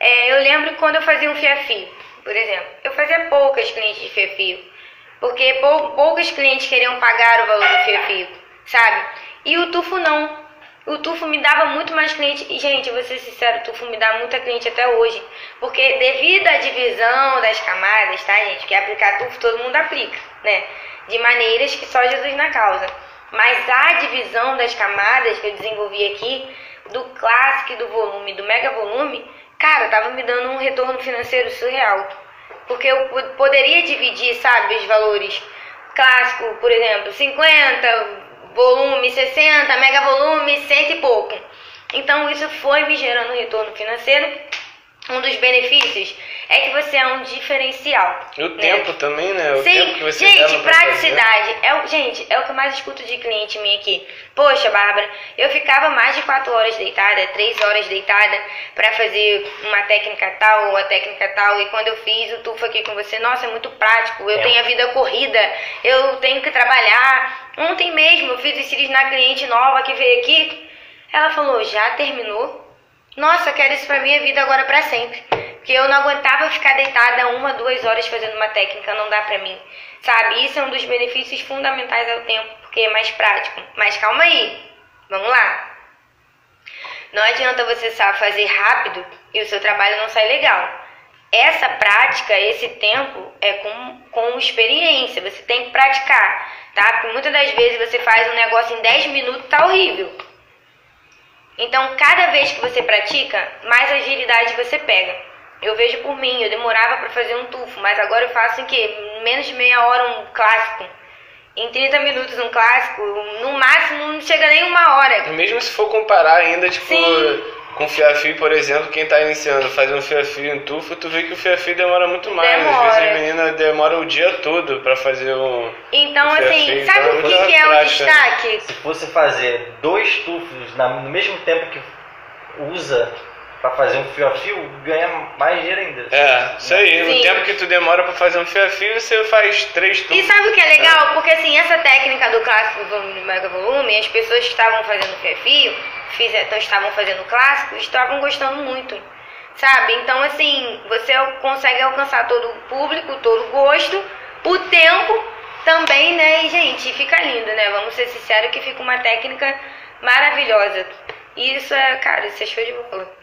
É, eu lembro quando eu fazia um fia-fio, por exemplo. Eu fazia poucas clientes de fia-fio. Porque pou, poucos clientes queriam pagar o valor do fia-fio, sabe? E o tufo não. O tufo me dava muito mais cliente. E, gente, vou ser sincero, o tufo me dá muita cliente até hoje. Porque devido à divisão das camadas, tá, gente? Que aplicar tufo todo mundo aplica, né? De maneiras que só Jesus na causa. Mas a divisão das camadas que eu desenvolvi aqui, do clássico e do volume, do mega volume, cara, tava me dando um retorno financeiro surreal. Porque eu poderia dividir, sabe, os valores clássico, por exemplo, 50, volume 60, mega volume, cento e pouco. Então isso foi me gerando um retorno financeiro. Um dos benefícios é que você é um diferencial. E o né? tempo também, né? O Sim, tempo que você gente, pra praticidade. É, o- gente, é o que eu mais escuto de cliente minha aqui. Poxa, Bárbara, eu ficava mais de 4 horas deitada, 3 horas deitada pra fazer uma técnica tal, uma técnica tal. E quando eu fiz o tufo aqui com você, nossa, é muito prático. Eu É. tenho a vida corrida, eu tenho que trabalhar. Ontem mesmo eu fiz os cílios na cliente nova que veio aqui. Ela falou, já terminou? Nossa, quero isso pra minha vida agora pra sempre. Porque eu não aguentava ficar deitada uma, duas horas fazendo uma técnica, não dá pra mim. Sabe? Isso é um dos benefícios fundamentais ao tempo, porque é mais prático. Mas calma aí, vamos lá. Não adianta você só fazer rápido e o seu trabalho não sai legal. Essa prática, esse tempo é com, com experiência, você tem que praticar, tá? Porque muitas das vezes você faz um negócio em 10 minutos, tá horrível. Então, cada vez que você pratica, mais agilidade você pega. Eu vejo por mim, eu demorava para fazer um tufo, mas agora eu faço em que? Menos de meia hora um clássico. Em 30 minutos um clássico, no máximo não chega nem uma hora. Mesmo se for comparar ainda, tipo, Sim. com fiafio, por exemplo, quem tá iniciando fazer um fiafio em tufo, tu vê que o fiafio demora muito mais. Demora. Às vezes a menina demora o dia todo pra fazer um. Então, um assim, sabe então o que, que é o destaque? Se fosse fazer dois tufos no mesmo tempo que usa pra fazer um fio a fio, ganha mais dinheiro ainda. É, isso aí. Sim. O tempo que tu demora pra fazer um fiafio, você faz três tufos. E sabe o que é legal? Porque assim, essa técnica do clássico do mega volume, as pessoas que estavam fazendo fio, fiz- então estavam fazendo clássico, estavam gostando muito. Sabe? Então assim, você consegue alcançar todo o público, todo o gosto, o tempo também, né? E gente, fica lindo, né? Vamos ser sinceros que fica uma técnica maravilhosa. E isso é, cara, isso é show de bola.